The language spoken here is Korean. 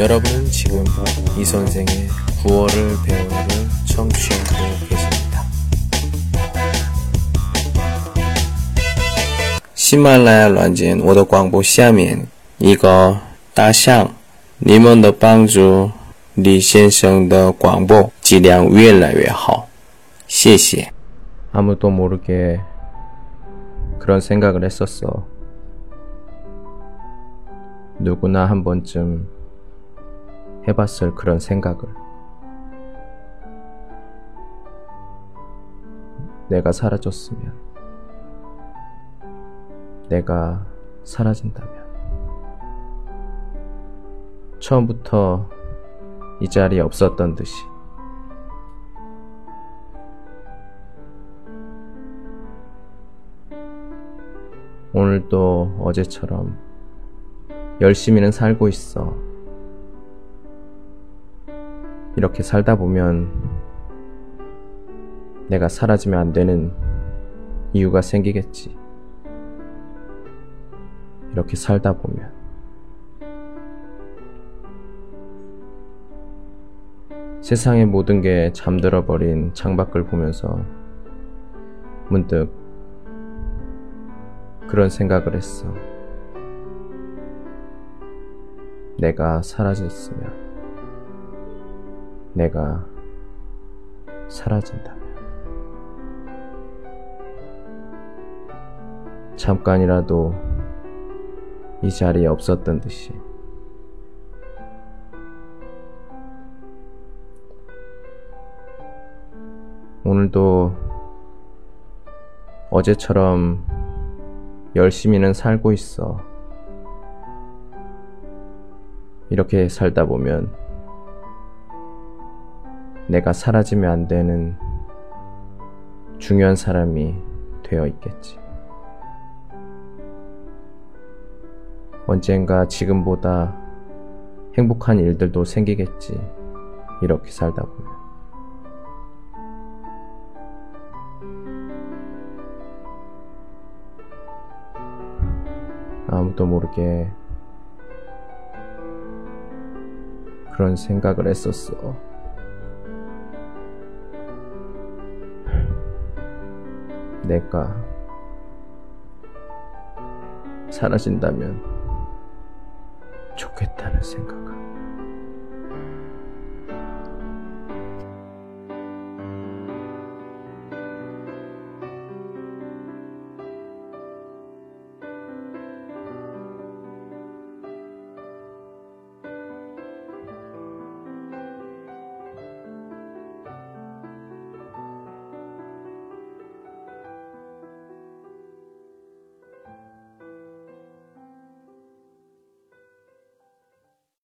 여러분은 지금 이 선생의 9월을 배우를 청취하고 계십니다. 喜马拉雅软件，我的广播下面一个大象，你们的帮助，李先生的广播质量越来越好，谢谢。 아무도 모르게 그런 생각을 했었어. 누구나 한 번쯤 해봤을 그런 생각을. 내가 사라졌으면, 내가 사라진다면, 처음부터 이 자리에 없었던 듯이, 오늘도 어제처럼 열심히는 살고 있어. 이렇게 살다 보면 내가 사라지면 안 되는 이유가 생기겠지. 이렇게 살다 보면. 세상의 모든 게 잠들어 버린 창밖을 보면서 문득 그런 생각을 했어. 내가 사라졌으면, 내가 사라진다면, 잠깐이라도 이 자리에 없었던 듯이, 오늘도 어제처럼 열심히는 살고 있어. 이렇게 살다 보면 내가 사라지면 안 되는 중요한 사람이 되어 있겠지. 언젠가 지금보다 행복한 일들도 생기겠지. 이렇게 살다 보면. 아무도 모르게 그런 생각을 했었어. 내가 사라진다면 좋겠다는 생각을.